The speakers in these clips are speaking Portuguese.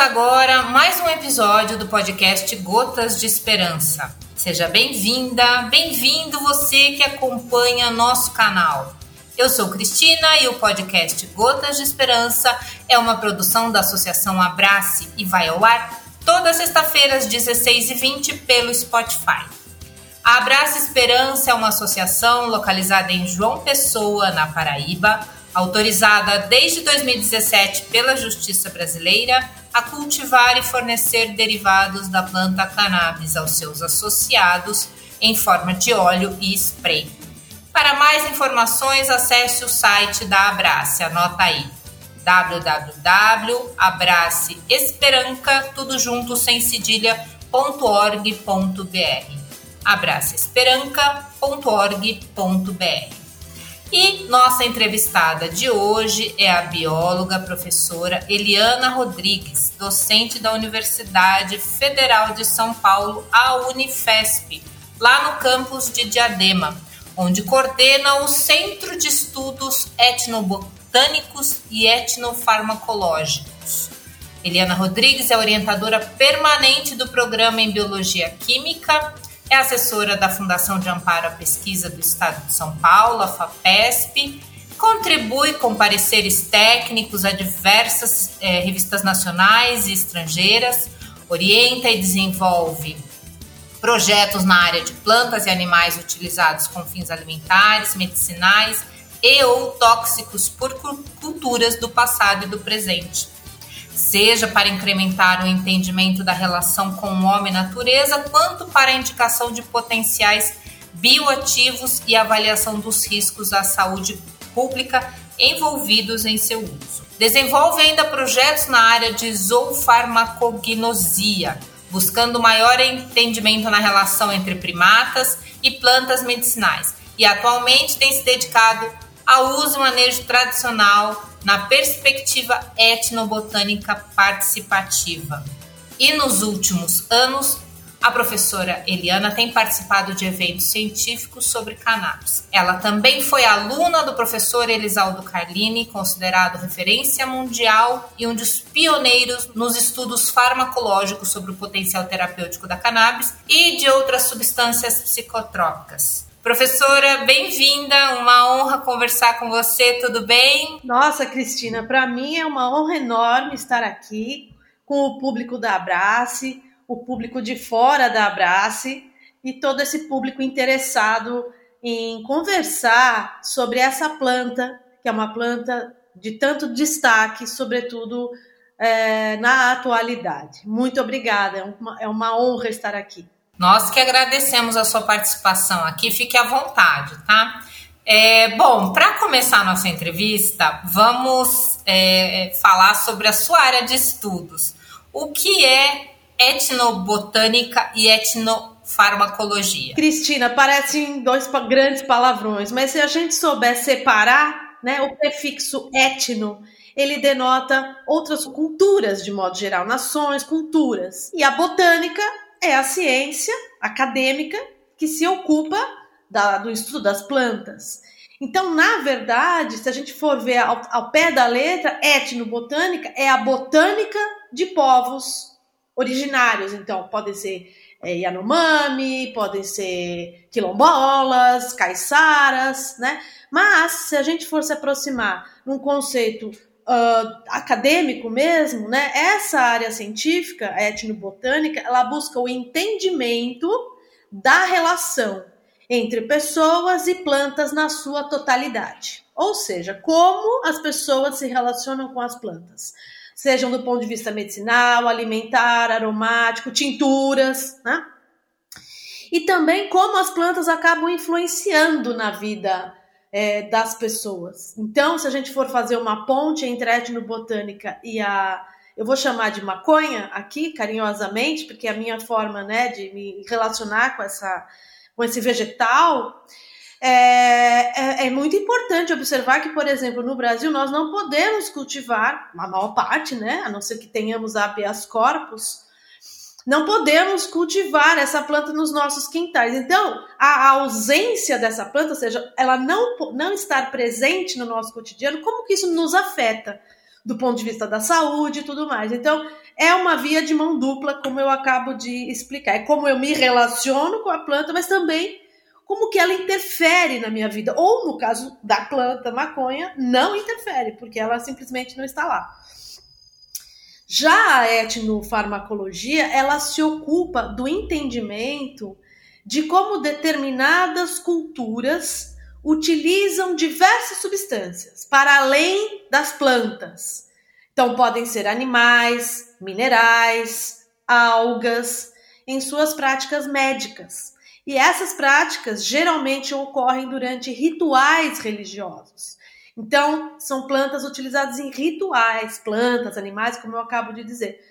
agora mais um episódio do podcast Gotas de Esperança. Seja bem-vinda, bem-vindo você que acompanha nosso canal. Eu sou Cristina e o podcast Gotas de Esperança é uma produção da Associação Abrace e vai ao ar toda sexta-feira às 16h20 pelo Spotify. A Abraça Esperança é uma associação localizada em João Pessoa, na Paraíba, autorizada desde 2017 pela Justiça Brasileira a cultivar e fornecer derivados da planta cannabis aos seus associados em forma de óleo e spray. Para mais informações, acesse o site da Abrace, anota aí www.abraceesperanca, tudo junto sem cedilha.org.br abraceesperanca.org.br. E nossa entrevistada de hoje é a bióloga professora Eliana Rodrigues, docente da Universidade Federal de São Paulo, a Unifesp, lá no campus de Diadema, onde coordena o Centro de Estudos Etnobotânicos e Etnofarmacológicos. Eliana Rodrigues é orientadora permanente do programa em Biologia Química é assessora da Fundação de Amparo à Pesquisa do Estado de São Paulo, a FAPESP, contribui com pareceres técnicos a diversas é, revistas nacionais e estrangeiras, orienta e desenvolve projetos na área de plantas e animais utilizados com fins alimentares, medicinais e ou tóxicos por culturas do passado e do presente seja para incrementar o entendimento da relação com o homem e natureza, quanto para a indicação de potenciais bioativos e avaliação dos riscos à saúde pública envolvidos em seu uso. Desenvolve ainda projetos na área de zoofarmacognosia, buscando maior entendimento na relação entre primatas e plantas medicinais, e atualmente tem se dedicado ao uso e manejo tradicional na perspectiva etnobotânica participativa. E nos últimos anos, a professora Eliana tem participado de eventos científicos sobre cannabis. Ela também foi aluna do professor Elisaldo Carlini, considerado referência mundial e um dos pioneiros nos estudos farmacológicos sobre o potencial terapêutico da cannabis e de outras substâncias psicotrópicas. Professora, bem-vinda, uma honra conversar com você, tudo bem? Nossa, Cristina, para mim é uma honra enorme estar aqui com o público da Abrace, o público de fora da Abrace e todo esse público interessado em conversar sobre essa planta, que é uma planta de tanto destaque, sobretudo é, na atualidade. Muito obrigada, é uma, é uma honra estar aqui. Nós que agradecemos a sua participação aqui, fique à vontade, tá? É, bom, para começar nossa entrevista, vamos é, falar sobre a sua área de estudos. O que é etnobotânica e etnofarmacologia? Cristina, parecem dois grandes palavrões, mas se a gente souber separar né, o prefixo etno, ele denota outras culturas de modo geral, nações, culturas. E a botânica é a ciência acadêmica que se ocupa da, do estudo das plantas. Então, na verdade, se a gente for ver ao, ao pé da letra, etnobotânica é a botânica de povos originários. Então, podem ser é, Yanomami, podem ser quilombolas, caiçaras, né? Mas, se a gente for se aproximar num conceito uh, acadêmico mesmo, né, essa área científica, a etnobotânica, ela busca o entendimento da relação entre pessoas e plantas na sua totalidade. Ou seja, como as pessoas se relacionam com as plantas, sejam do ponto de vista medicinal, alimentar, aromático, tinturas, né? E também como as plantas acabam influenciando na vida é, das pessoas. Então, se a gente for fazer uma ponte entre a etnobotânica e a. Eu vou chamar de maconha aqui, carinhosamente, porque é a minha forma né, de me relacionar com, essa, com esse vegetal. É, é, é, muito importante observar que, por exemplo, no Brasil nós não podemos cultivar, a maior parte, né, a não ser que tenhamos habeas corpus, não podemos cultivar essa planta nos nossos quintais. Então, a ausência dessa planta, ou seja, ela não, não estar presente no nosso cotidiano, como que isso nos afeta? Do ponto de vista da saúde e tudo mais. Então, é uma via de mão dupla, como eu acabo de explicar. É como eu me relaciono com a planta, mas também como que ela interfere na minha vida. Ou no caso da planta maconha, não interfere, porque ela simplesmente não está lá. Já a etnofarmacologia, ela se ocupa do entendimento de como determinadas culturas utilizam diversas substâncias para além das plantas. Então, podem ser animais, minerais, algas, em suas práticas médicas. E essas práticas geralmente ocorrem durante rituais religiosos. Então, são plantas utilizadas em rituais, plantas, animais, como eu acabo de dizer.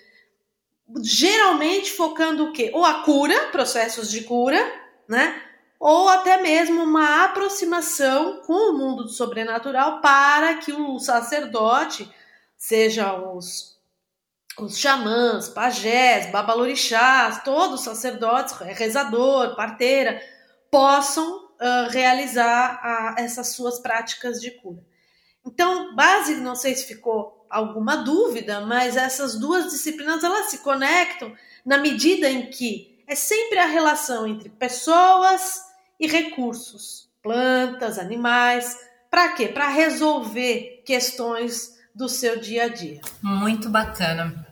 Geralmente focando o quê? Ou a cura, processos de cura, né? Ou até mesmo uma aproximação com o mundo do sobrenatural para que o sacerdote, seja os os xamãs, pajés, babalorixás, todos os sacerdotes, rezador, parteira, possam uh, realizar a, essas suas práticas de cura. Então, base, não sei se ficou alguma dúvida, mas essas duas disciplinas elas se conectam na medida em que é sempre a relação entre pessoas e recursos, plantas, animais, para quê? Para resolver questões do seu dia a dia. Muito bacana.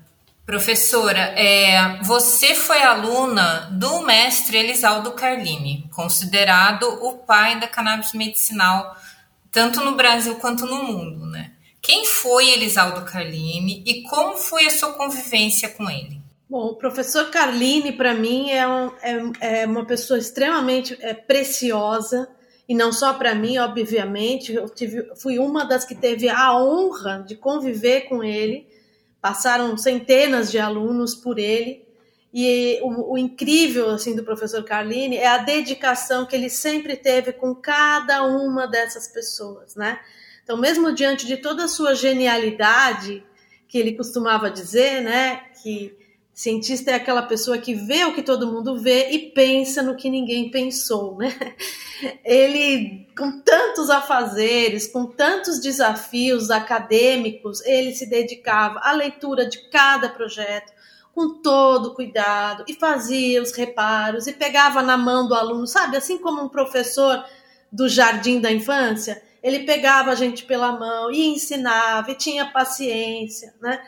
Professora, é, você foi aluna do mestre Elisaldo Carlini, considerado o pai da cannabis medicinal, tanto no Brasil quanto no mundo, né? Quem foi Elisaldo Carlini e como foi a sua convivência com ele? Bom, o professor Carlini, para mim, é, um, é, é, uma pessoa extremamente é, preciosa, e não só para mim, obviamente. Eu tive, fui uma das que teve a honra de conviver com ele passaram centenas de alunos por ele. E o, o, incrível assim do professor Carlini é a dedicação que ele sempre teve com cada uma dessas pessoas, né? Então, mesmo diante de toda a sua genialidade, que ele costumava dizer, né, que cientista é aquela pessoa que vê o que todo mundo vê e pensa no que ninguém pensou, né? Ele, com tantos afazeres, com tantos desafios acadêmicos, ele se dedicava à leitura de cada projeto com todo cuidado e fazia os reparos e pegava na mão do aluno, sabe? Assim como um professor do jardim da infância, ele pegava a gente pela mão e ensinava e tinha paciência, né?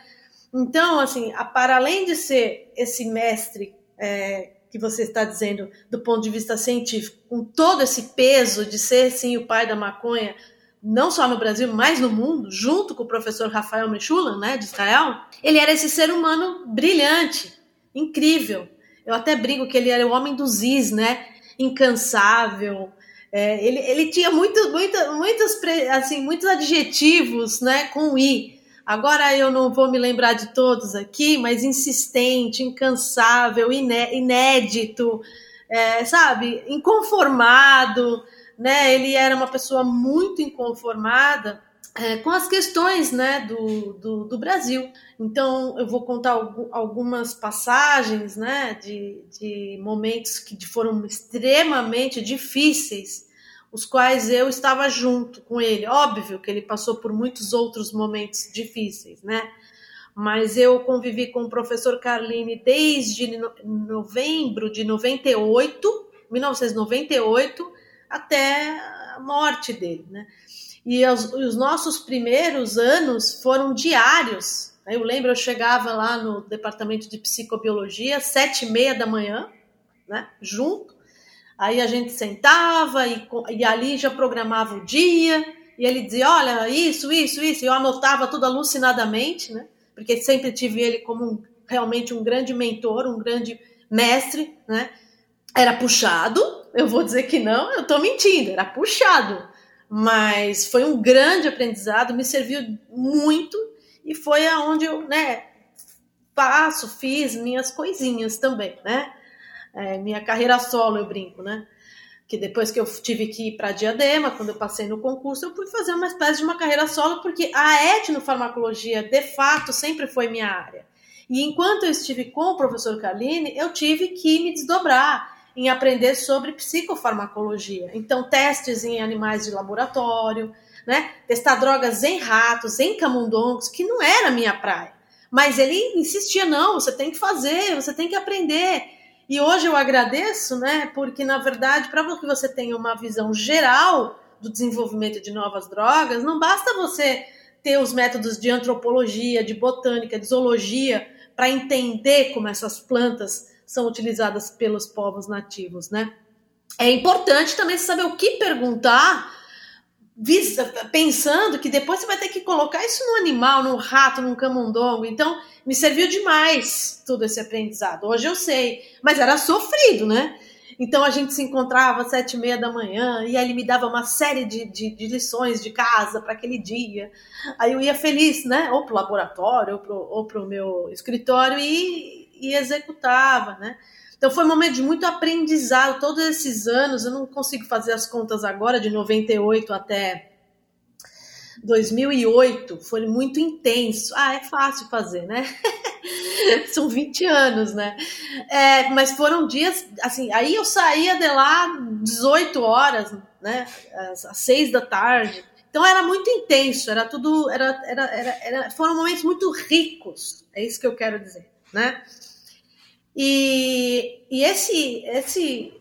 Então, assim, a, para além de ser esse mestre é, que você está dizendo do ponto de vista científico, com todo esse peso de ser, sim, o pai da maconha, não só no Brasil, mas no mundo, junto com o professor Rafael Mechulan, né, de Israel, ele era esse ser humano brilhante, incrível. Eu até brinco que ele era o homem dos is, né, incansável, é, ele, ele tinha muito, muito, muitos, assim, muitos adjetivos né, com i. Agora eu não vou me lembrar de todos aqui, mas insistente, incansável, inédito, é, sabe, inconformado, né? Ele era uma pessoa muito inconformada é, com as questões, né, do, do, do, Brasil. Então eu vou contar algumas passagens, né, de, de momentos que foram extremamente difíceis os quais eu estava junto com ele. Óbvio que ele passou por muitos outros momentos difíceis, né? Mas eu convivi com o professor Carline desde novembro de 98, 1998, até a morte dele, né? E os, os nossos primeiros anos foram diários. Né? Eu lembro, eu chegava lá no departamento de psicobiologia, sete e meia da manhã, né? Junto Aí a gente sentava e, e ali já programava o dia, e ele dizia: Olha, isso, isso, isso. E eu anotava tudo alucinadamente, né? Porque sempre tive ele como um, realmente um grande mentor, um grande mestre, né? Era puxado, eu vou dizer que não, eu tô mentindo, era puxado. Mas foi um grande aprendizado, me serviu muito e foi aonde eu, né, faço, fiz minhas coisinhas também, né? é, minha carreira solo, eu brinco, né? Que depois que eu tive que ir para Diadema, quando eu passei no concurso, eu pude fazer uma espécie de uma carreira solo, porque a etnofarmacologia, de fato, sempre foi minha área. E enquanto eu estive com o professor Carline, eu tive que me desdobrar em aprender sobre psicofarmacologia. Então, testes em animais de laboratório, né? Testar drogas em ratos, em camundongos, que não era minha praia. Mas ele insistia, não, você tem que fazer, você tem que aprender. E hoje eu agradeço, né? Porque, na verdade, para que você tenha uma visão geral do desenvolvimento de novas drogas, não basta você ter os métodos de antropologia, de botânica, de zoologia, para entender como essas plantas são utilizadas pelos povos nativos, né? É importante também saber o que perguntar, pensando que depois você vai ter que colocar isso no animal, num rato, num camundongo. Então, me serviu demais todo esse aprendizado. Hoje eu sei, mas era sofrido, né? Então a gente se encontrava às sete e meia da manhã e aí ele me dava uma série de, de, de lições de casa para aquele dia. Aí eu ia feliz, né? Ou para o laboratório ou para o meu escritório e, e executava, né? Então foi um momento de muito aprendizado. Todos esses anos, eu não consigo fazer as contas agora, de 98 até 2008, foi muito intenso. Ah, é fácil fazer, né? São 20 anos, né? É, mas foram dias, assim, aí eu saía de lá 18 horas, né? Às, às 6 da tarde. Então era muito intenso, era tudo, era, era, era, era, foram momentos muito ricos, é isso que eu quero dizer, né? E, e esse, esse,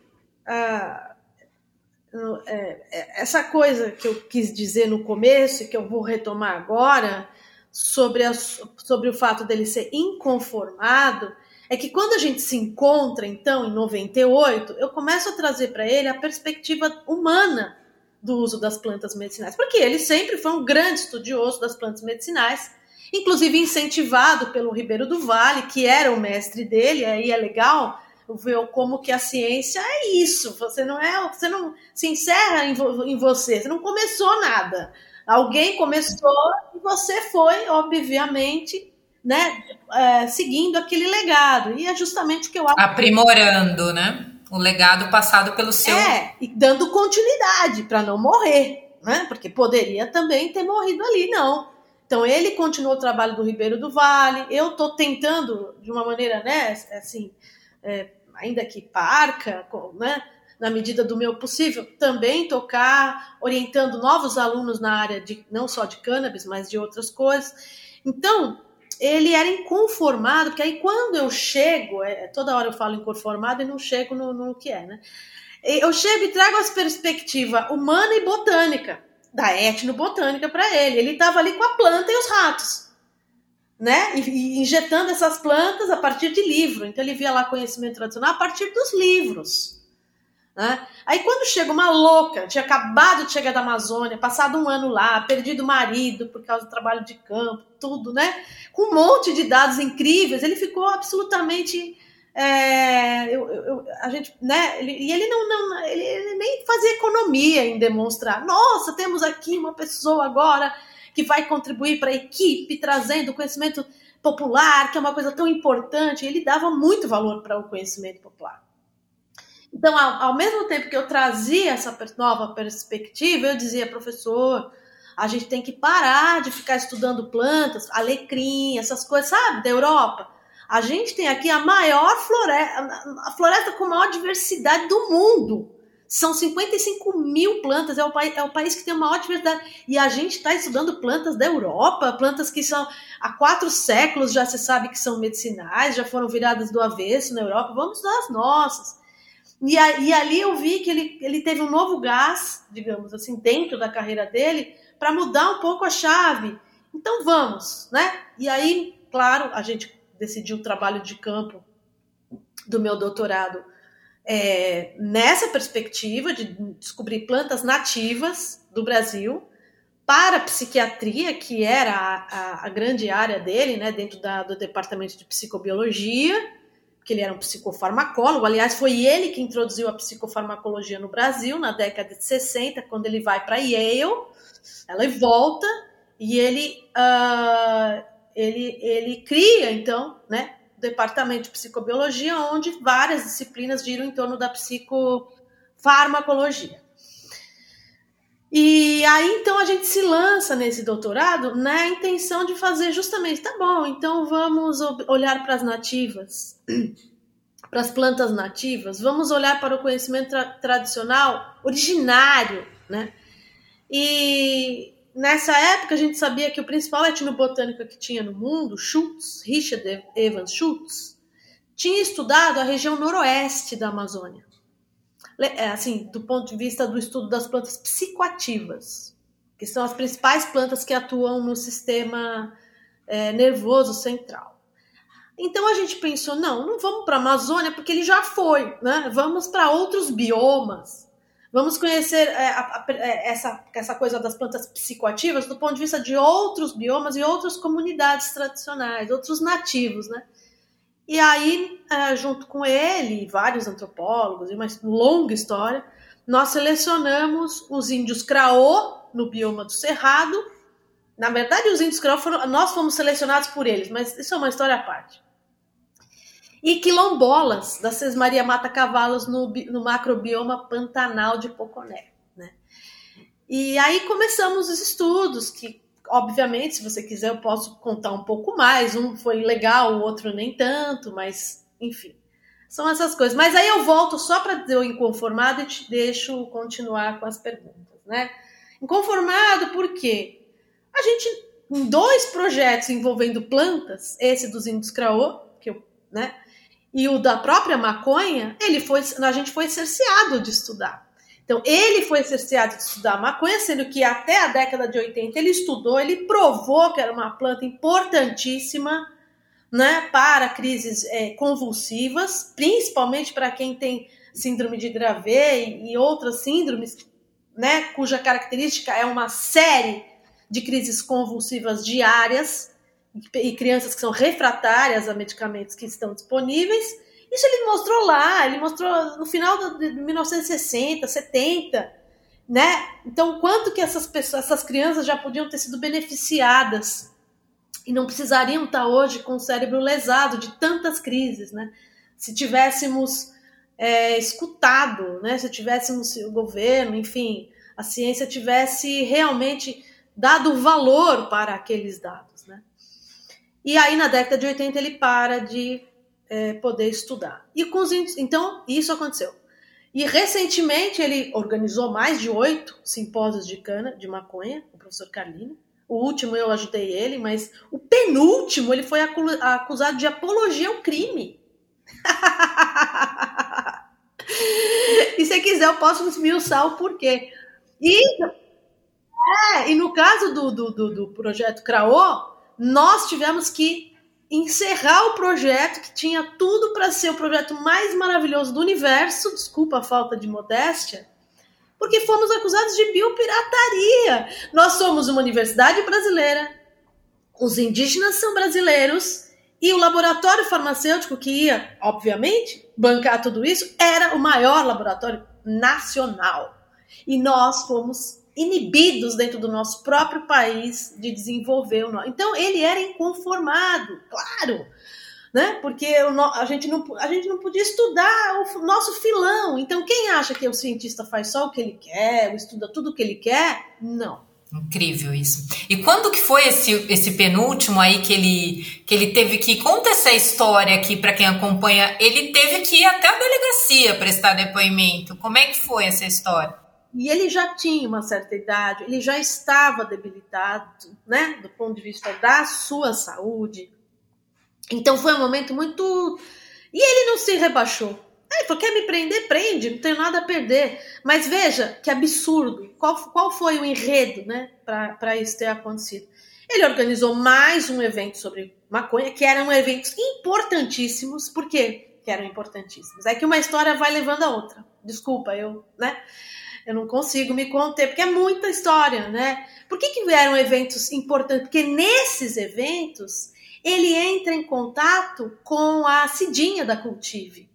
uh, é, essa coisa que eu quis dizer no começo, que eu vou retomar agora, sobre, a, sobre o fato dele ser inconformado é que quando a gente se encontra, então, em 98, eu começo a trazer para ele a perspectiva humana do uso das plantas medicinais, porque ele sempre foi um grande estudioso das plantas medicinais, inclusive incentivado pelo Ribeiro do Vale, que era o mestre dele, aí é legal ver como que a ciência é isso, você não é, você não se encerra em, em você, você não começou nada, Alguém começou e você foi, obviamente, né, é, seguindo aquele legado. E é justamente o que eu acho. Aprimorando, né? O legado passado pelo seu. É, e dando continuidade para não morrer, né? Porque poderia também ter morrido ali, não. Então ele continuou o trabalho do Ribeiro do Vale. Eu estou tentando, de uma maneira, né, assim, é, ainda que parca, né? na medida do meu possível, também tocar, orientando novos alunos na área de não só de cannabis, mas de outras coisas. Então, ele era inconformado, porque aí quando eu chego, é, toda hora eu falo inconformado e não chego no, no que é, né? Eu chego e trago as perspectiva humana e botânica, da etnobotânica para ele. Ele estava ali com a planta e os ratos, né? E, injetando essas plantas a partir de livro. Então ele via lá conhecimento tradicional a partir dos livros. Né? Aí quando chega uma louca, tinha acabado de chegar da Amazônia, passado um ano lá, perdido o marido por causa do trabalho de campo, tudo, né? Com um monte de dados incríveis, ele ficou absolutamente. É, eu, eu, a gente, né? Ele, e ele não, não ele, ele nem fazia economia em demonstrar. Nossa, temos aqui uma pessoa agora que vai contribuir para a equipe, trazendo conhecimento popular, que é uma coisa tão importante. Ele dava muito valor para o conhecimento popular. Então, ao, ao, mesmo tempo que eu trazia essa nova perspectiva, eu dizia, professor, a gente tem que parar de ficar estudando plantas, alecrim, essas coisas, sabe, da Europa. A gente tem aqui a maior floresta, a floresta com maior diversidade do mundo. São 55 mil plantas, é o, país, é o país que tem a maior diversidade. E a gente está estudando plantas da Europa, plantas que são há quatro séculos já se sabe que são medicinais, já foram viradas do avesso na Europa. Vamos estudar as nossas. E, a, e ali eu vi que ele, ele teve um novo gás, digamos assim, dentro da carreira dele, para mudar um pouco a chave. Então vamos, né? E aí, claro, a gente decidiu o trabalho de campo do meu doutorado é, nessa perspectiva de descobrir plantas nativas do Brasil para a psiquiatria, que era a, a, a grande área dele, né, dentro da, do departamento de psicobiologia que ele era um psicofarmacólogo. Aliás, foi ele que introduziu a psicofarmacologia no Brasil na década de 60, quando ele vai para Yale. Ela volta e ele, uh, ele, ele cria, então, né, o departamento de psicobiologia, onde várias disciplinas giram em torno da psicofarmacologia. E aí então a gente se lança nesse doutorado na intenção de fazer justamente, tá bom, então vamos olhar para as nativas, para as plantas nativas, vamos olhar para o conhecimento tra tradicional originário, né? E nessa época a gente sabia que o principal etnobotânico que tinha no mundo, Schultz, Richard Evans Schultz, tinha estudado a região noroeste da Amazônia. É, assim, do ponto de vista do estudo das plantas psicoativas, que são as principais plantas que atuam no sistema é, nervoso central. Então a gente pensou, não, não vamos para a Amazônia porque ele já foi, né? Vamos para outros biomas. Vamos conhecer é, a, a, é, essa, essa coisa das plantas psicoativas do ponto de vista de outros biomas e outras comunidades tradicionais, outros nativos, né? E aí, é, junto com ele, vários antropólogos e uma longa história, nós selecionamos os índios Craô no bioma do Cerrado. Na verdade, os índios Craô foram, nós fomos selecionados por eles, mas isso é uma história à parte. E quilombolas da Sesmaria Mata Cavalos no, no macrobioma Pantanal de Poconé. Né? E aí começamos os estudos que obviamente, se você quiser, eu posso contar um pouco mais. Um foi legal, o outro nem tanto, mas enfim. São essas coisas. Mas aí eu volto só para dizer o inconformado e te deixo continuar com as perguntas, né? Inconformado por quê? A gente, em dois projetos envolvendo plantas, esse dos índios Craô, que eu, né? E o da própria maconha, ele foi, a gente foi cerceado de estudar. Então, ele foi cerceado de estudar maconha, sendo que até a década de 80 ele estudou, ele provou que era uma planta importantíssima né, para crises é, convulsivas, principalmente para quem tem síndrome de Dravet e, e outras síndromes, né, cuja característica é uma série de crises convulsivas diárias e crianças que são refratárias a medicamentos que estão disponíveis. Isso ele mostrou lá, ele mostrou no final de 1960, 70, né? Então, quanto que essas pessoas, essas crianças já podiam ter sido beneficiadas e não precisariam estar hoje com o cérebro lesado de tantas crises, né? Se tivéssemos é, escutado, né? Se tivéssemos o governo, enfim, a ciência tivesse realmente dado valor para aqueles dados? E aí, na década de 80, ele para de é, poder estudar. E com os então isso aconteceu. E recentemente ele organizou mais de oito simpósios de cana, de maconha, o professor Carlino. O último eu ajudei ele, mas o penúltimo ele foi acusado de apologia ao crime. e se quiser eu posso esmiuçar o porquê. E, é, e no caso do, do, do, do projeto CRAO, nós tivemos que encerrar o projeto que tinha tudo para ser o projeto mais maravilhoso do universo, desculpa a falta de modéstia, porque fomos acusados de biopirataria. Nós somos uma universidade brasileira, os indígenas são brasileiros e o laboratório farmacêutico que ia, obviamente, bancar tudo isso era o maior laboratório nacional. E nós fomos inibidos dentro do nosso próprio país de desenvolver o nosso. Então ele era inconformado, claro, né? Porque a gente não a gente não podia estudar o nosso filão. Então quem acha que o cientista faz só o que ele quer, estuda tudo o que ele quer? Não. Incrível isso. E quando que foi esse, esse penúltimo aí que ele que ele teve que conta essa história aqui para quem acompanha, ele teve que ir até a delegacia prestar depoimento. Como é que foi essa história? E ele já tinha uma certa idade, ele já estava debilitado, né, do ponto de vista da sua saúde. Então foi um momento muito. E ele não se rebaixou. Ele falou: quer me prender? Prende, não tenho nada a perder. Mas veja que absurdo. Qual, qual foi o enredo né, para isso ter acontecido? Ele organizou mais um evento sobre maconha, que eram eventos importantíssimos. Por quê? Que eram importantíssimos. É que uma história vai levando a outra. Desculpa, eu, né? Eu não consigo me conter, porque é muita história, né? Por que, que vieram eventos importantes? Porque nesses eventos ele entra em contato com a Cidinha da Cultive,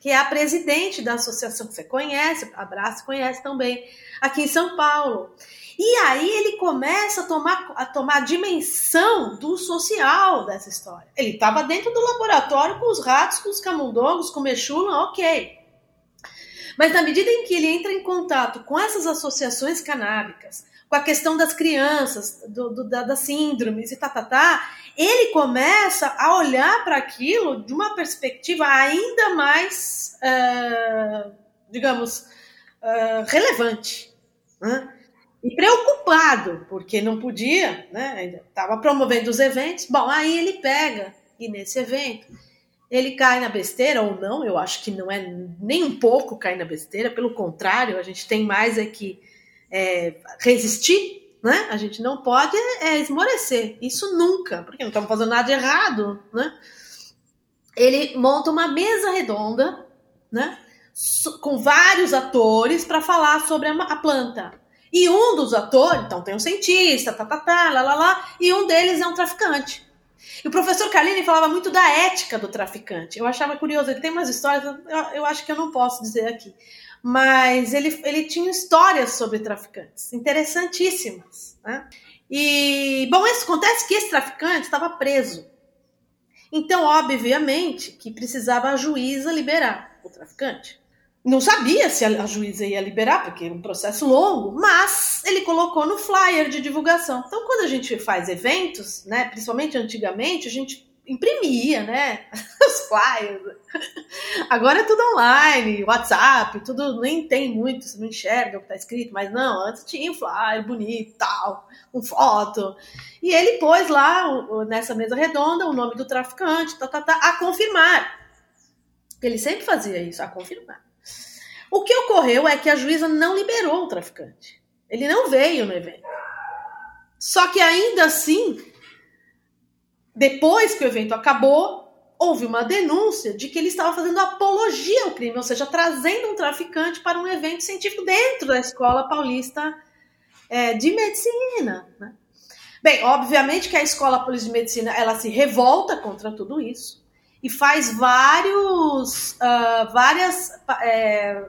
que é a presidente da associação que você conhece, Abraço conhece também, aqui em São Paulo. E aí ele começa a tomar a tomar a dimensão do social dessa história. Ele estava dentro do laboratório com os ratos, com os camundongos, com o mexula, ok. Mas na medida em que ele entra em contato com essas associações canábicas, com a questão das crianças, do, do, da, das síndromes e tá, tá, tá, ele começa a olhar para aquilo de uma perspectiva ainda mais, uh, digamos, uh, relevante. Né? E preocupado, porque não podia, né? Estava promovendo os eventos. Bom, aí ele pega, e nesse evento, ele cai na besteira ou não, eu acho que não é nem um pouco cair na besteira, pelo contrário, a gente tem mais é que é, resistir, né? A gente não pode é, esmorecer, isso nunca, porque não estamos fazendo nada de errado, né? Ele monta uma mesa redonda, né? Com vários atores para falar sobre a planta. E um dos atores, então tem um cientista, tá, tá, tá, lá, lá, lá, e um deles é um traficante. E o professor Carlini falava muito da ética do traficante. Eu achava curioso, ele tem umas histórias, eu, eu acho que eu não posso dizer aqui. Mas ele, ele tinha histórias sobre traficantes, interessantíssimas. Né? E, bom, isso acontece que esse traficante estava preso. Então, obviamente, que precisava a juíza liberar o traficante não sabia se a, juíza ia liberar, porque é um processo longo, mas ele colocou no flyer de divulgação. Então, quando a gente faz eventos, né, principalmente antigamente, a gente imprimia, né, os flyers. Agora é tudo online, WhatsApp, tudo nem tem muito, você não enxerga o que está escrito, mas não, antes tinha um flyer bonito, tal, com foto. E ele pôs lá nessa mesa redonda o nome do traficante, tá, tá, tá, a confirmar. Ele sempre fazia isso, a confirmar. O que ocorreu é que a juíza não liberou o traficante. Ele não veio no evento. Só que ainda assim, depois que o evento acabou, houve uma denúncia de que ele estava fazendo apologia ao crime, ou seja, trazendo um traficante para um evento científico dentro da Escola Paulista é, de Medicina. Né? Bem, obviamente que a Escola Paulista de Medicina ela se revolta contra tudo isso e faz vários, uh, várias é,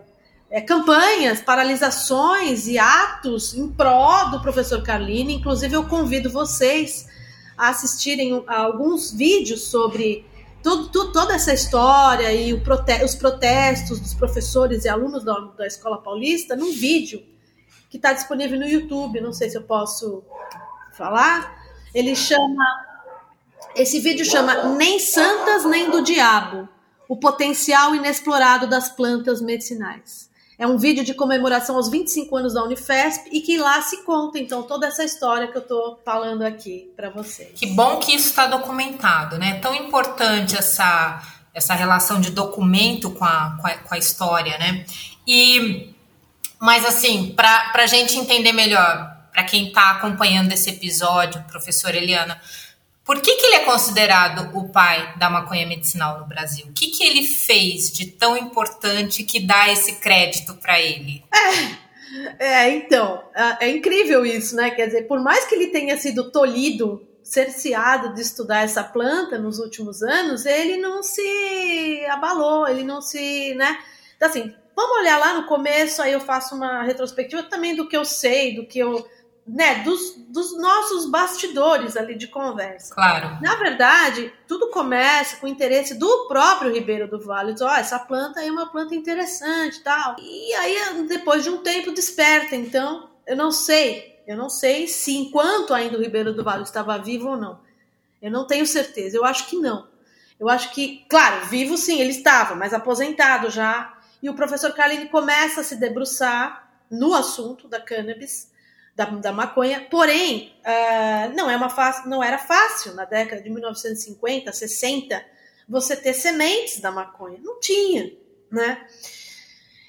é, campanhas, paralisações e atos em pró do professor Carlini. Inclusive, eu convido vocês a assistirem a alguns vídeos sobre tudo, tudo, toda essa história e prote os protestos dos professores e alunos da, da Escola Paulista num vídeo que está disponível no YouTube. Não sei se eu posso falar. Ele chama. Esse vídeo chama Nem Santas Nem do Diabo o potencial inexplorado das plantas medicinais. É um vídeo de comemoração aos 25 anos da Unifesp e que lá se conta, então, toda essa história que eu estou falando aqui para vocês. Que bom que isso está documentado, né? Tão importante essa, essa relação de documento com a, com a, com a história, né? E, mas, assim, para a gente entender melhor, para quem está acompanhando esse episódio, professora Eliana, por que, que ele é considerado o pai da maconha medicinal no Brasil? O que, que ele fez de tão importante que dá esse crédito para ele? É, é, então, é, é incrível isso, né? Quer dizer, por mais que ele tenha sido tolhido cerceado de estudar essa planta nos últimos anos, ele não se abalou, ele não se, né? Então, assim, vamos olhar lá no começo, aí eu faço uma retrospectiva também do que eu sei, do que eu né, dos, dos nossos bastidores ali de conversa. Claro. Na verdade, tudo começa com o interesse do próprio Ribeiro do Vale. Diz, ó, oh, essa planta é uma planta interessante tal. E aí, depois de um tempo, desperta. Então, eu não sei. Eu não sei se enquanto ainda o Ribeiro do Vale estava vivo ou não. Eu não tenho certeza. Eu acho que não. Eu acho que, claro, vivo sim, ele estava, mas aposentado já. E o professor Carlini começa a se debruçar no assunto da cannabis da, da maconha. Porém, uh, não, é uma não era fácil na década de 1950, 60, você ter sementes da maconha. Não tinha, né?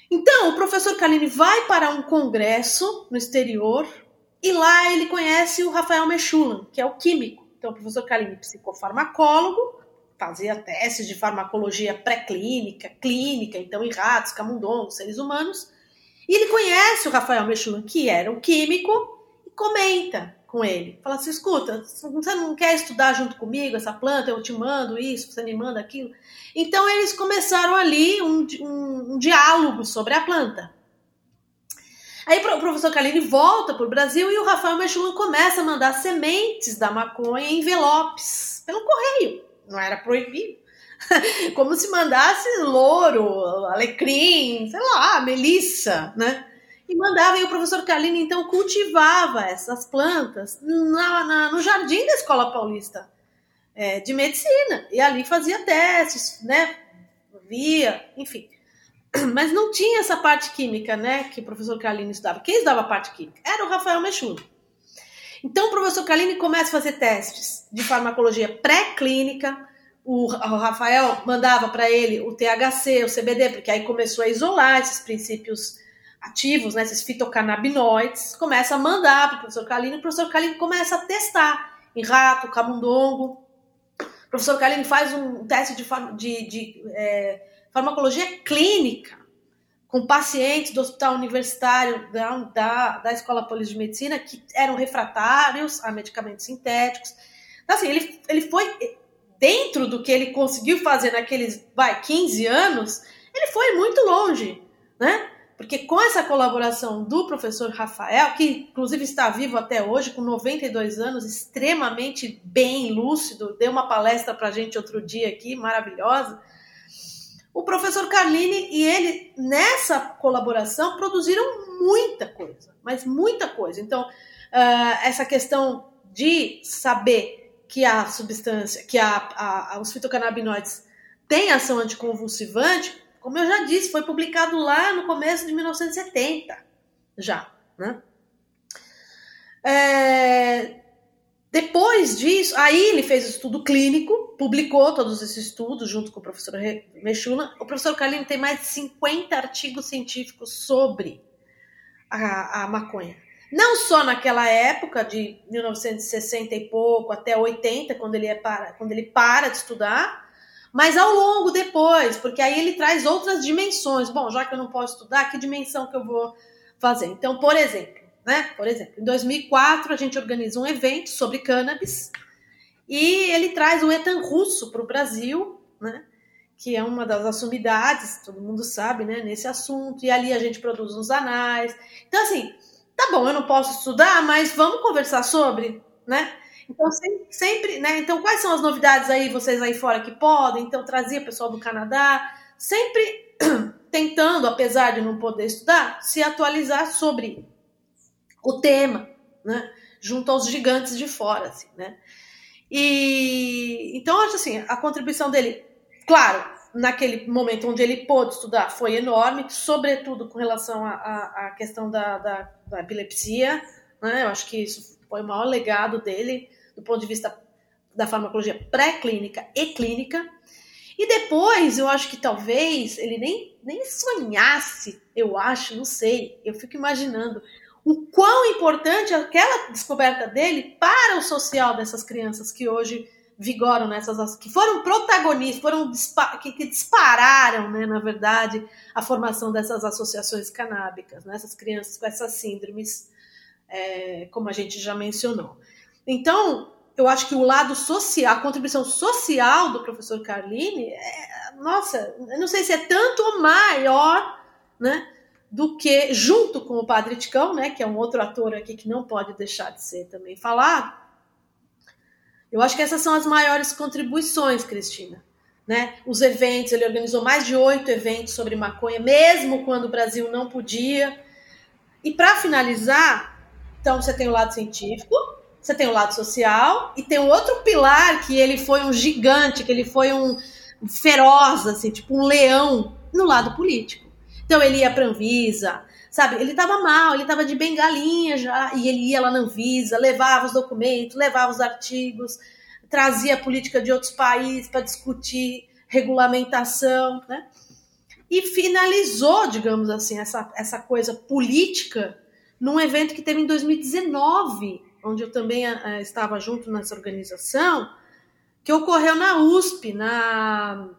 Então, o professor Kalini vai para um congresso no exterior e lá ele conhece o Rafael Mechulan, que é o químico. Então, o professor Kalini, psicofarmacólogo, fazia testes de farmacologia pré-clínica, clínica, então em ratos, camundongos, seres humanos, e ele conhece o Rafael Mechun, que era um químico, e comenta com ele. Fala assim: escuta, você não quer estudar junto comigo essa planta? Eu te mando isso, você me manda aquilo. Então eles começaram ali um, um, um diálogo sobre a planta. Aí o professor Kalini volta para o Brasil e o Rafael Mechulin começa a mandar sementes da maconha em envelopes pelo correio. Não era proibido. Como se mandasse louro, alecrim, sei lá, melissa, né? E mandava, e o professor Carlini então cultivava essas plantas na, na, no jardim da Escola Paulista é, de Medicina. E ali fazia testes, né? Via, enfim. mas não tinha essa parte química, né, que o professor Carlini estudava. Quem estudava a parte química? Era o Rafael Mechuna. Então o professor Carlini começa a fazer testes de farmacologia pré-clínica. O, Rafael mandava para ele o THC, o CBD, porque aí começou a isolar esses princípios ativos, né, esses fitocannabinoides, começa a mandar para o professor Carlini, o professor Carlini começa a testar em rato, camundongo. O professor Carlini faz um teste de, de, de é, farmacologia clínica com pacientes do hospital universitário da, da, da Escola Polis de Medicina que eram refratários a medicamentos sintéticos. Então, assim, ele, ele foi dentro do que ele conseguiu fazer naqueles, vai, 15 anos, ele foi muito longe, né? Porque com essa colaboração do professor Rafael, que inclusive está vivo até hoje, com 92 anos, extremamente bem lúcido, deu uma palestra para a gente outro dia aqui, maravilhosa. O professor Carlini e ele, nessa colaboração, produziram muita coisa, mas muita coisa. Então, uh, essa questão de saber que a substância, que a, a, os fitocannabinoides têm ação anticonvulsivante, como eu já disse, foi publicado lá no começo de 1970, já, né? É, depois disso, aí ele fez estudo clínico, publicou todos esses estudos junto com o professor Mechuna. O professor Carlini tem mais de 50 artigos científicos sobre a, a maconha. Não só naquela época de 1960 e pouco até 80, quando ele, é para, quando ele para de estudar, mas ao longo depois, porque aí ele traz outras dimensões. Bom, já que eu não posso estudar, que dimensão que eu vou fazer? Então, por exemplo, né? Por exemplo, em 2004 a gente organiza um evento sobre cannabis e ele traz o etan russo para o Brasil, né? Que é uma das assumidades, todo mundo sabe, né? Nesse assunto. E ali a gente produz uns anais. Então, assim, tá bom, eu não posso estudar, mas vamos conversar sobre, né? Então, sempre, né? Então, quais são as novidades aí, vocês aí fora que podem? Então, trazia pessoal do Canadá, sempre tentando, apesar de não poder estudar, se atualizar sobre o tema, né? Junto aos gigantes de fora, assim, né? E então, acho assim, a contribuição dele, claro, naquele momento onde ele pôde estudar foi enorme, sobretudo com relação à questão da, da, da epilepsia, né? Eu acho que isso foi o maior legado dele do ponto de vista da farmacologia pré-clínica e clínica. E depois, eu acho que talvez ele nem, nem sonhasse, eu acho, não sei, eu fico imaginando o quão importante aquela descoberta dele para o social dessas crianças que hoje vigoram nessas que foram protagonistas, foram que, que dispararam, né, na verdade, a formação dessas associações canábicas, né, essas crianças com essas síndromes, é, como a gente já mencionou. Então, eu acho que o lado social, a contribuição social do professor Carlini, é, nossa, eu não sei se é tanto ou maior, né, do que junto com o Padre Ticão, né, que é um outro ator aqui que não pode deixar de ser também falado. Eu acho que essas são as maiores contribuições, Cristina. Né? Os eventos, ele organizou mais de oito eventos sobre maconha, mesmo quando o Brasil não podia. E para finalizar, então você tem o lado científico, você tem o lado social e tem um outro pilar que ele foi um gigante, que ele foi um feroz, assim, tipo um leão no lado político. Então ele ia para Anvisa, sabe? Ele estava mal, ele estava de bengalinha já, e ele ia lá na Anvisa, levava os documentos, levava os artigos, trazia a política de outros países para discutir regulamentação, né? E finalizou, digamos assim, essa, essa coisa política num evento que teve em 2019, onde eu também uh, estava junto nessa organização, que ocorreu na USP, na,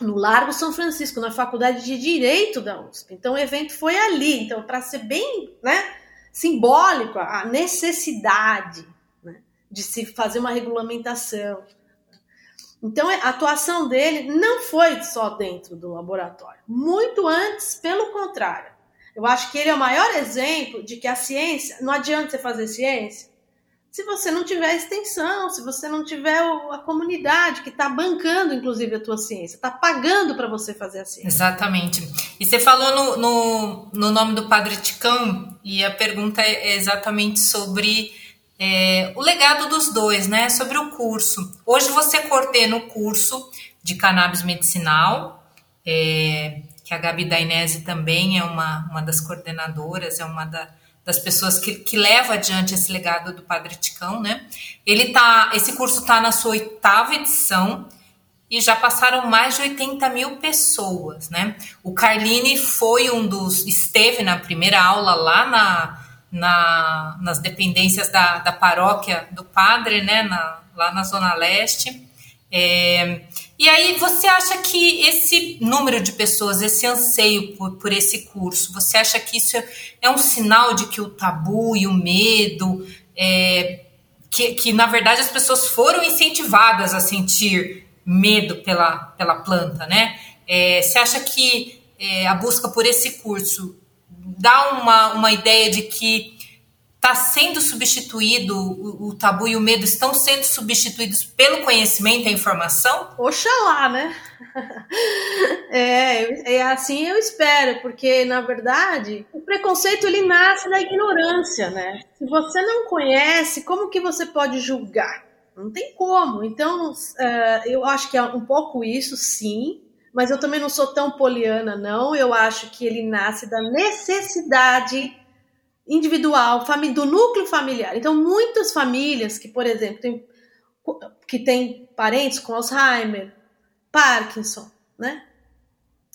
no Largo São Francisco, na Faculdade de Direito da USP. Então o evento foi ali. Então, para ser bem né, simbólico, a necessidade né, de se fazer uma regulamentação. Então, a atuação dele não foi só dentro do laboratório, muito antes, pelo contrário. Eu acho que ele é o maior exemplo de que a ciência, não adianta você fazer ciência se você não tiver extensão, se você não tiver a comunidade que está bancando, inclusive, a tua ciência, está pagando para você fazer a ciência. Exatamente. E você falou no, no, no, nome do Padre Ticão, e a pergunta é exatamente sobre é, o legado dos dois, né? Sobre o curso. Hoje você coordena o curso de cannabis medicinal, é, que a Gabi Dainese também é uma, uma das coordenadoras, é uma da, das pessoas que, que leva adiante esse legado do Padre Ticão, né? Ele tá, esse curso está na sua oitava edição e já passaram mais de 80 mil pessoas, né? O Carline foi um dos, esteve na primeira aula lá na, na nas dependências da, da paróquia do padre, né? Na, lá na Zona Leste. É, e aí, você acha que esse número de pessoas, esse anseio por, por esse curso, você acha que isso é, um sinal de que o tabu e o medo, é, que, que na verdade as pessoas foram incentivadas a sentir medo pela, pela planta, né? É, você acha que é, a busca por esse curso dá uma, uma ideia de que está sendo substituído, o, o, tabu e o medo estão sendo substituídos pelo conhecimento e a informação? Oxalá, né? É, é assim eu espero, porque na verdade o preconceito ele nasce da ignorância, né? Se você não conhece, como que você pode julgar? Não tem como. Então, uh, eu acho que é um pouco isso, sim, mas eu também não sou tão poliana, não. Eu acho que ele nasce da necessidade individual, do núcleo familiar. Então, muitas famílias que, por exemplo, tem, que têm parentes com Alzheimer, Parkinson, né?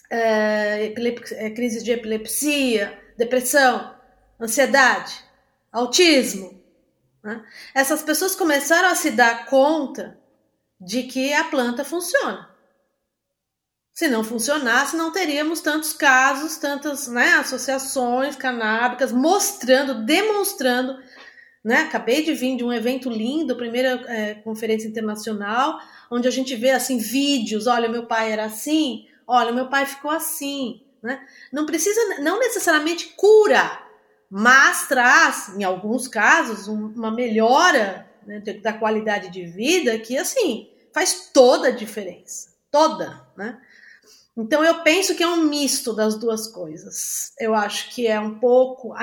É, é, crise de epilepsia, depressão, ansiedade, autismo, né? Essas pessoas começaram a se dar conta de que a planta funciona. Se não funcionasse, não teríamos tantos casos, tantas né, associações canábicas mostrando, demonstrando. Né? Acabei de vir de um evento lindo, primeira é, conferência internacional, onde a gente vê assim vídeos. Olha, meu pai era assim. Olha, meu pai ficou assim. Né? Não precisa, não necessariamente cura, mas traz, em alguns casos, uma melhora né, da qualidade de vida que, assim, faz toda a diferença. Toda, né? Então, eu penso que é um misto das duas coisas. Eu acho que é um pouco,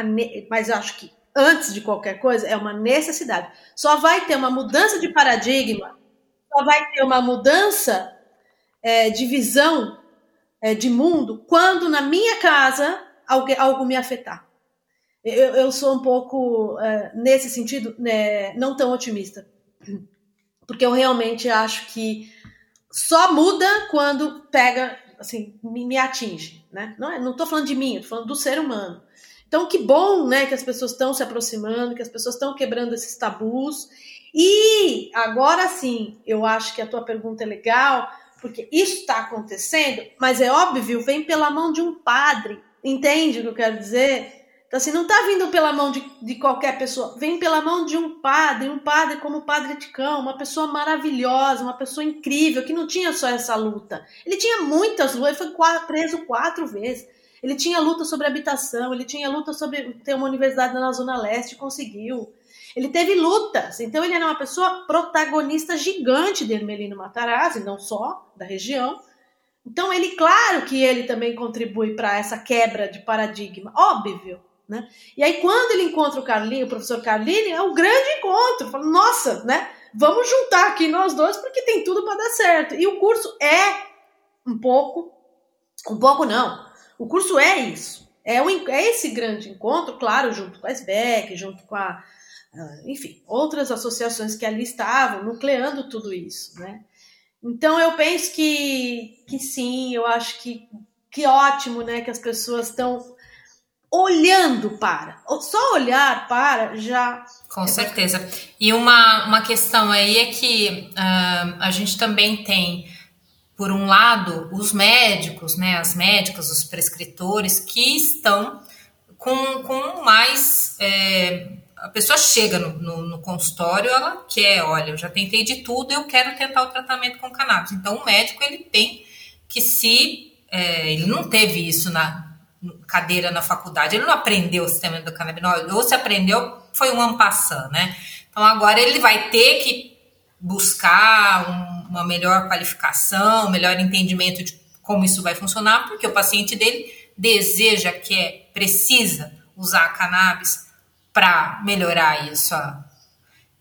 mas eu acho que, antes de qualquer coisa, é uma necessidade. Só vai ter uma mudança de paradigma, só vai ter uma mudança é, de visão é, de mundo quando na minha casa algo, algo me afetar. Eu, eu sou um pouco, é, nesse sentido, né, não tão otimista. Porque eu realmente acho que só muda quando pega, assim, me, me atinge. Né? Não, é, não tô falando de mim, tô falando do ser humano. Então, que bom né, que as pessoas estão se aproximando, que as pessoas estão quebrando esses tabus. E agora sim, eu acho que a tua pergunta é legal, porque isso está acontecendo, mas é óbvio, vem pela mão de um padre. Entende o que eu quero dizer? Então, assim, não está vindo pela mão de, de qualquer pessoa, vem pela mão de um padre, um padre como o Padre Ticão, uma pessoa maravilhosa, uma pessoa incrível, que não tinha só essa luta. Ele tinha muitas lutas, ele foi quatro, preso quatro vezes. Ele tinha luta sobre habitação, ele tinha luta sobre ter uma universidade na Zona Leste, conseguiu. Ele teve lutas, então ele era uma pessoa protagonista gigante de Hermelino Matarazzi, não só da região. Então ele, claro que ele também contribui para essa quebra de paradigma, óbvio. Né? E aí, quando ele encontra o Carlinho, o professor Carlini, é um grande encontro. Fala, nossa, né? Vamos juntar aqui nós dois porque tem tudo para dar certo. E o curso é um pouco, um pouco não. O curso é isso. É, um, é esse grande encontro, claro, junto com a SBEC, junto com a, ah, enfim, outras associações que ali estavam, nucleando tudo isso, né? Então eu penso que, que sim, eu acho que, que ótimo, né, que as pessoas estão olhando para. Só olhar para já. Com certeza. E uma, uma questão aí é que uh, a gente também tem, por um lado, os médicos, né, as médicas, os prescritores que estão com, com mais. É, a pessoa chega no, no, no, consultório, ela quer, olha, eu já tentei de tudo, eu quero tentar o tratamento com cannabis. Então, o médico ele tem que se. É, ele não teve isso na, cadeira na faculdade, ele não aprendeu o sistema endocannabinoide, ou se aprendeu, foi um ampassant, né? Então agora ele vai ter que buscar um, uma melhor qualificação, um melhor entendimento de como isso vai funcionar, porque o paciente dele deseja, quer, precisa usar a cannabis para melhorar isso.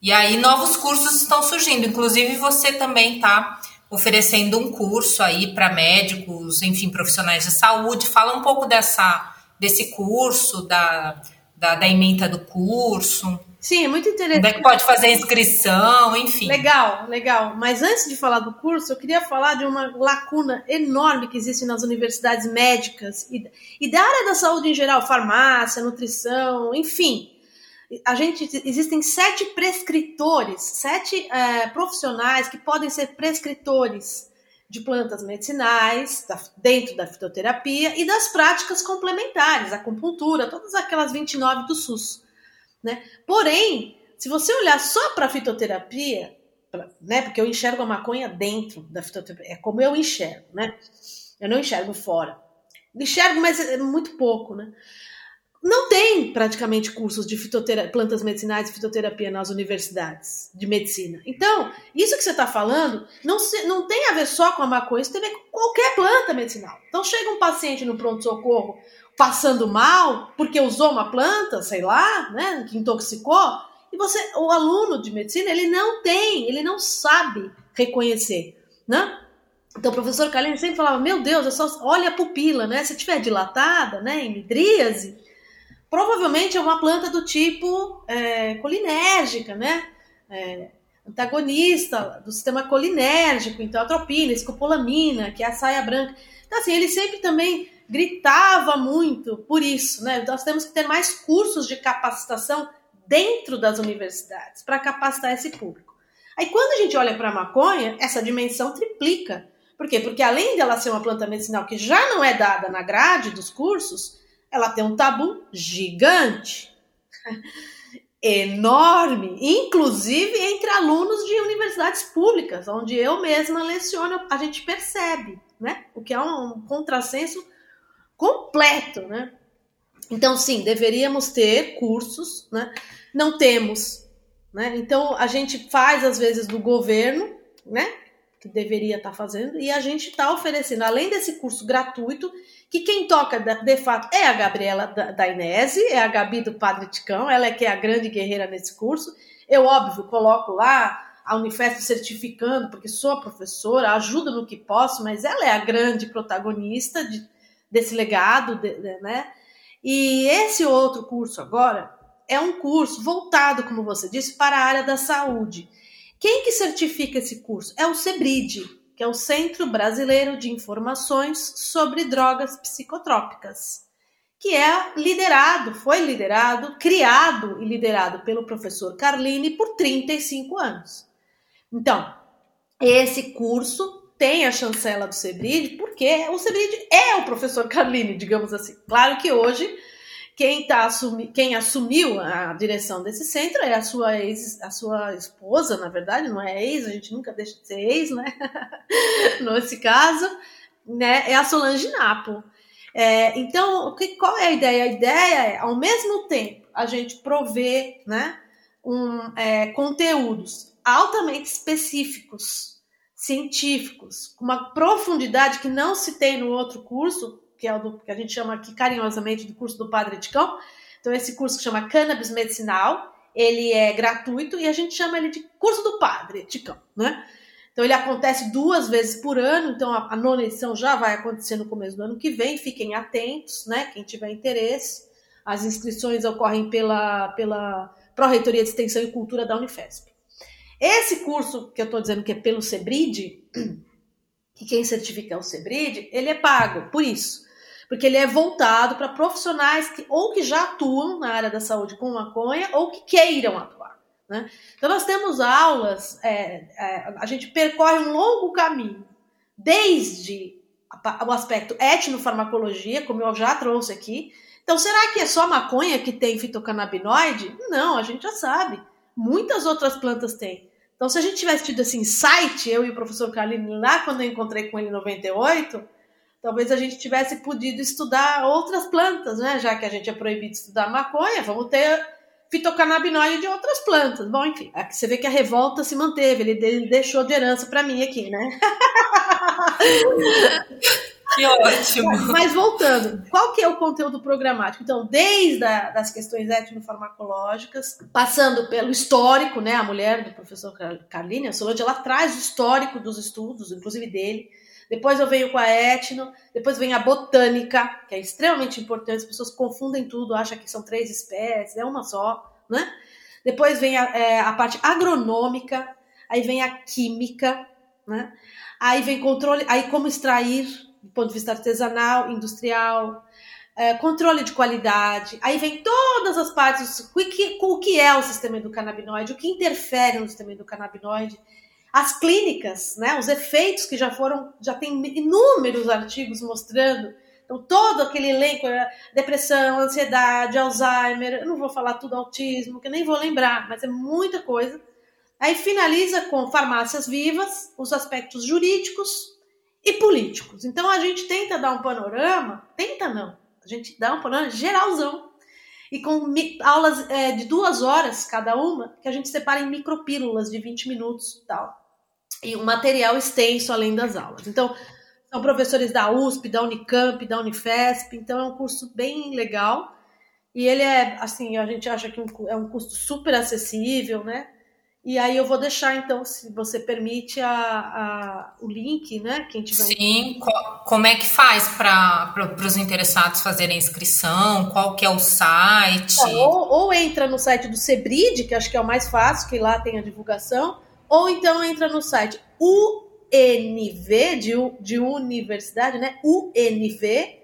E aí novos cursos estão surgindo, inclusive você também está oferecendo um curso aí para médicos, enfim, profissionais de saúde. Fala um pouco dessa, desse curso, da, da, da emenda do curso. Sim, é muito interessante. Onde é que pode fazer inscrição, enfim. Legal, legal. Mas antes de falar do curso, eu queria falar de uma lacuna enorme que existe nas universidades médicas e, e da área da saúde em geral, farmácia, nutrição, enfim. A gente existem sete prescritores, sete é, profissionais que podem ser prescritores de plantas medicinais, da, dentro da fitoterapia e das práticas complementares, acupuntura, todas aquelas 29 do SUS. Né? Porém, se você olhar só para a fitoterapia, né, porque eu enxergo a maconha dentro da fitoterapia, é como eu enxergo, né? Eu não enxergo fora. Enxergo, mas é muito pouco, né? Não tem praticamente cursos de plantas medicinais e fitoterapia nas universidades de medicina. Então, isso que você está falando não, se, não tem a ver só com a maconha, isso tem a ver com qualquer planta medicinal. Então, chega um paciente no pronto-socorro passando mal porque usou uma planta, sei lá, né, que intoxicou, e você, o aluno de medicina, ele não tem, ele não sabe reconhecer, né? Então, o professor Kalin sempre falava: Meu Deus, só olha a pupila, né? Se tiver dilatada, né, em midríase, provavelmente é uma planta do tipo é, colinérgica, né? É, antagonista do sistema colinérgico, então atropina, escopolamina, que é a saia branca. Então, assim, ele sempre também gritava muito por isso, né? Nós temos que ter mais cursos de capacitação dentro das universidades para capacitar esse público. Aí quando a gente olha para a maconha, essa dimensão triplica. Por quê? Porque além dela ser uma planta medicinal que já não é dada na grade dos cursos, ela tem um tabu gigante. enorme, inclusive entre alunos de universidades públicas, onde eu mesma leciono, a gente percebe, né? O que é um contrassenso completo, né? Então, sim, deveríamos ter cursos, né? Não temos, né? Então, a gente faz, às vezes, do governo, né? Que deveria estar tá fazendo, e a gente está oferecendo, além desse curso gratuito, que quem toca, de fato, é a Gabriela da Inese, é a Gabi do Padre Ticão, ela é que é a grande guerreira nesse curso. Eu, óbvio, coloco lá a Unifesp certificando, porque sou professora, ajudo no que posso, mas ela é a grande protagonista de desse legado, de, de, né? E esse outro curso agora é um curso voltado, como você disse, para a área da saúde. Quem que certifica esse curso? É o CEBRID, que é o Centro Brasileiro de Informações sobre Drogas Psicotrópicas, que é liderado, foi liderado, criado e liderado pelo professor Carline por 35 anos. Então, esse curso tem a chancela do Sebrid, porque o Sebrid é o professor Carline, digamos assim. Claro que hoje quem, tá assumi, quem assumiu a direção desse centro é a sua ex, a sua esposa, na verdade, não é ex, a gente nunca deixa de ser ex, né? Nesse caso, né? É a Solange Napo. É, então, que, qual é a ideia? A ideia é, ao mesmo tempo, a gente prover né, um, é, conteúdos altamente específicos científicos, com uma profundidade que não se tem no outro curso, que é o do, que a gente chama aqui carinhosamente do curso do Padre Ticão. Então, esse curso que chama Cannabis Medicinal, ele é gratuito e a gente chama ele de curso do Padre Ticão, né? Então, ele acontece duas vezes por ano, então a, a nona edição já vai acontecer no começo do ano que vem, fiquem atentos, né? Quem tiver interesse. As inscrições ocorrem pela, pela Pró-Reitoria de Extensão e Cultura da Unifesp. Esse curso que eu estou dizendo que é pelo Sebrid, que quem certifica é o Sebrid, ele é pago por isso. Porque ele é voltado para profissionais que ou que já atuam na área da saúde com maconha ou que queiram atuar. Né? Então nós temos aulas, é, é, a gente percorre um longo caminho, desde o aspecto etnofarmacologia, como eu já trouxe aqui. Então, será que é só maconha que tem fitocannabinoide? Não, a gente já sabe. Muitas outras plantas têm. Então, se a gente tivesse tido esse insight, eu e o professor Carlini, lá quando eu encontrei com ele em 98, talvez a gente tivesse podido estudar outras plantas, né? Já que a gente é proibido estudar maconha, vamos ter fitocannabinoide de outras plantas. Bom, enfim, aqui você vê que a revolta se manteve, ele deixou de herança para mim aqui, né? Que ótimo! Mas voltando, qual que é o conteúdo programático? Então, desde a, das questões etnofarmacológicas, passando pelo histórico, né? A mulher do professor Carline, a Solange, ela traz o histórico dos estudos, inclusive dele. Depois eu venho com a etno, depois vem a botânica, que é extremamente importante, as pessoas confundem tudo, acham que são três espécies, é uma só, né? Depois vem a, é, a parte agronômica, aí vem a química, né? Aí vem controle, aí como extrair do ponto de vista artesanal, industrial, é, controle de qualidade. Aí vem todas as partes, o que, o que é o sistema endocannabinoide, o que interfere no sistema endocannabinoide, as clínicas, né, os efeitos que já foram, já tem inúmeros artigos mostrando. Então, todo aquele elenco, é, depressão, ansiedade, Alzheimer, eu não vou falar tudo autismo, que nem vou lembrar, mas é muita coisa. Aí finaliza com farmácias vivas, os aspectos jurídicos, e políticos. Então a gente tenta dar um panorama, tenta não, a gente dá um panorama geralzão e com aulas é, de duas horas cada uma, que a gente separa em micropílulas de 20 minutos e tal. E um material extenso além das aulas. Então, são professores da USP, da Unicamp, da Unifesp, então é um curso bem legal. E ele é, assim, a gente acha que é um custo super acessível, né? E aí eu vou deixar, então, se você permite, a, a o link, né? Quem tiver. Sim, como é que faz para os interessados fazerem inscrição? Qual que é o site? Ou, ou, entra no site do Sebrid, que acho que é o mais fácil, que lá tem a divulgação, ou então entra no site UNV, de, de universidade, né? unv.com.br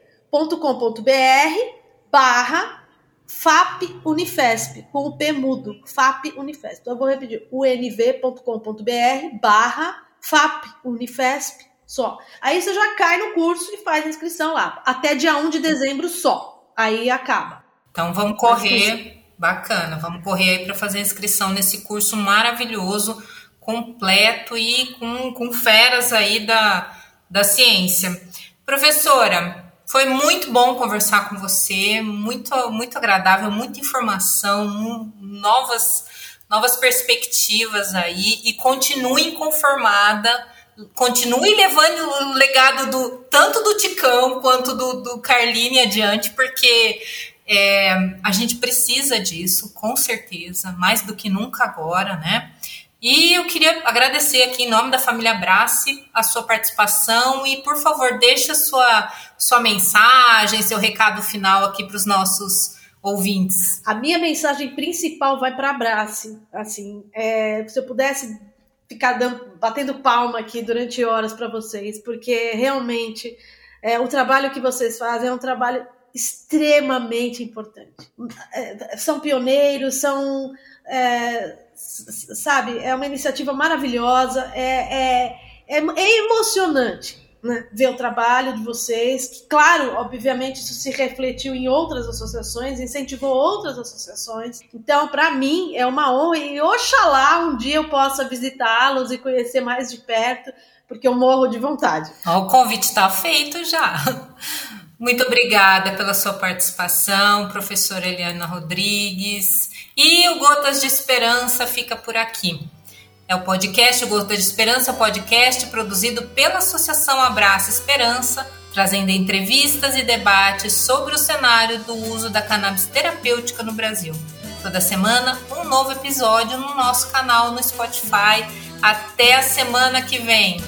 barra FAP Unifesp, com o P mudo, FAP Unifesp. Então eu vou repetir, unv.com.br barra FAP Unifesp só. Aí você já cai no curso e faz a inscrição lá, até dia 1 de dezembro só. Aí acaba. Então vamos correr, bacana, vamos correr aí para fazer a inscrição nesse curso maravilhoso, completo e com, com feras aí da, da ciência. Professora, foi muito bom conversar com você, muito, muito agradável, muita informação, novas, novas perspectivas aí e continue inconformada, continue levando o legado do tanto do Ticão quanto do, do Carline adiante, porque é, a gente precisa disso, com certeza, mais do que nunca agora, né? E eu queria agradecer aqui em nome da família Brace a sua participação e, por favor, deixe a sua, sua mensagem, seu recado final aqui para os nossos ouvintes. A minha mensagem principal vai para a Brace. Assim, é, se eu pudesse ficar dando, batendo palma aqui durante horas para vocês, porque realmente é, o trabalho que vocês fazem é um trabalho extremamente importante. É, são pioneiros, são. É, sabe, é uma iniciativa maravilhosa, é, é, é, é emocionante né, ver o trabalho de vocês, claro, obviamente isso se refletiu em outras associações, incentivou outras associações. Então, para mim, é uma honra e oxalá um dia eu possa visitá-los e conhecer mais de perto, porque eu morro de vontade. O convite está feito já. Muito obrigada pela sua participação, professora Eliana Rodrigues. E o Gotas de Esperança fica por aqui. É o podcast Gotas de Esperança, podcast produzido pela Associação Abraça Esperança, trazendo entrevistas e debates sobre o cenário do uso da cannabis terapêutica no Brasil. Toda semana, um novo episódio no nosso canal no Spotify. Até a semana que vem!